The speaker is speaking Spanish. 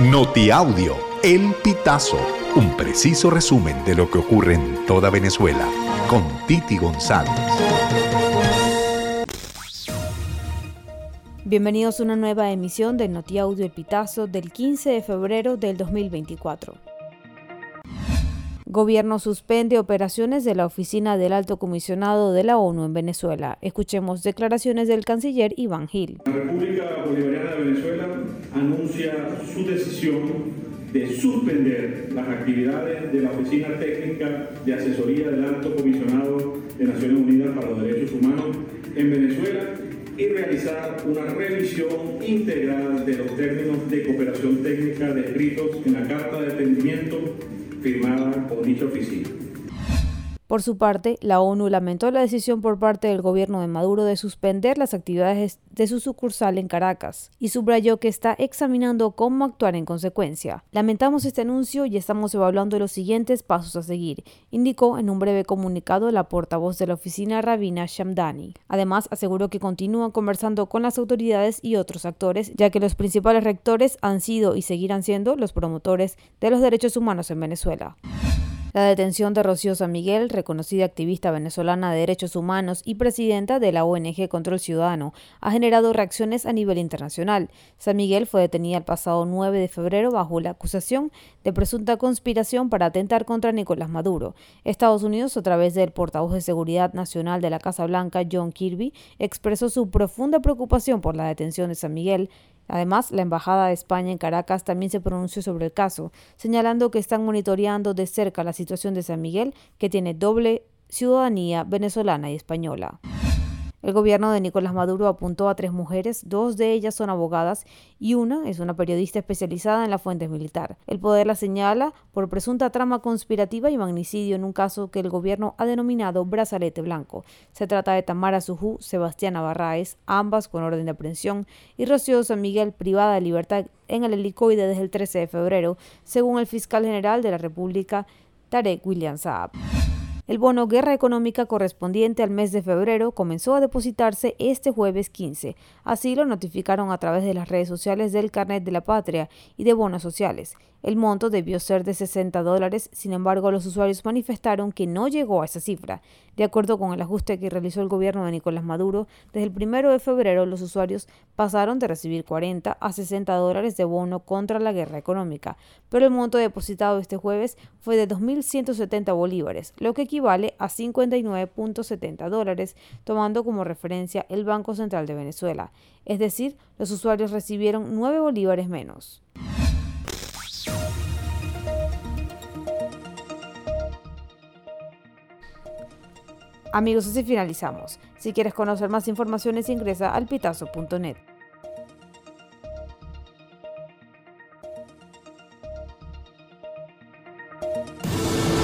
Notiaudio, El Pitazo, un preciso resumen de lo que ocurre en toda Venezuela, con Titi González. Bienvenidos a una nueva emisión de Notiaudio El Pitazo del 15 de febrero del 2024. Gobierno suspende operaciones de la oficina del alto comisionado de la ONU en Venezuela. Escuchemos declaraciones del canciller Iván Gil. La República Bolivariana de Venezuela anuncia su decisión de suspender las actividades de la Oficina Técnica de Asesoría del Alto Comisionado de Naciones Unidas para los Derechos Humanos en Venezuela y realizar una revisión integral de los términos de cooperación técnica descritos en la Carta de Entendimiento firmada por dicha oficina. Por su parte, la ONU lamentó la decisión por parte del gobierno de Maduro de suspender las actividades de su sucursal en Caracas y subrayó que está examinando cómo actuar en consecuencia. Lamentamos este anuncio y estamos evaluando los siguientes pasos a seguir, indicó en un breve comunicado la portavoz de la oficina Rabina Shamdani. Además, aseguró que continúan conversando con las autoridades y otros actores, ya que los principales rectores han sido y seguirán siendo los promotores de los derechos humanos en Venezuela. La detención de Rocío San Miguel, reconocida activista venezolana de derechos humanos y presidenta de la ONG Control Ciudadano, ha generado reacciones a nivel internacional. San Miguel fue detenida el pasado 9 de febrero bajo la acusación de presunta conspiración para atentar contra Nicolás Maduro. Estados Unidos, a través del portavoz de Seguridad Nacional de la Casa Blanca, John Kirby, expresó su profunda preocupación por la detención de San Miguel Además, la Embajada de España en Caracas también se pronunció sobre el caso, señalando que están monitoreando de cerca la situación de San Miguel, que tiene doble ciudadanía venezolana y española. El gobierno de Nicolás Maduro apuntó a tres mujeres, dos de ellas son abogadas y una es una periodista especializada en la fuente militar. El poder la señala por presunta trama conspirativa y magnicidio en un caso que el gobierno ha denominado brazalete blanco. Se trata de Tamara Sujú, Sebastián Barraez, ambas con orden de aprehensión, y Rocío San Miguel, privada de libertad en el helicoide desde el 13 de febrero, según el fiscal general de la República, Tarek William Saab. El bono guerra económica correspondiente al mes de febrero comenzó a depositarse este jueves 15. Así lo notificaron a través de las redes sociales del Carnet de la Patria y de bonos sociales. El monto debió ser de 60 dólares, sin embargo los usuarios manifestaron que no llegó a esa cifra. De acuerdo con el ajuste que realizó el gobierno de Nicolás Maduro, desde el 1 de febrero los usuarios pasaron de recibir 40 a 60 dólares de bono contra la guerra económica, pero el monto depositado este jueves fue de 2.170 bolívares, lo que equivale a 59.70 dólares, tomando como referencia el Banco Central de Venezuela. Es decir, los usuarios recibieron 9 bolívares menos. Amigos, así finalizamos. Si quieres conocer más informaciones, ingresa al pitazo.net.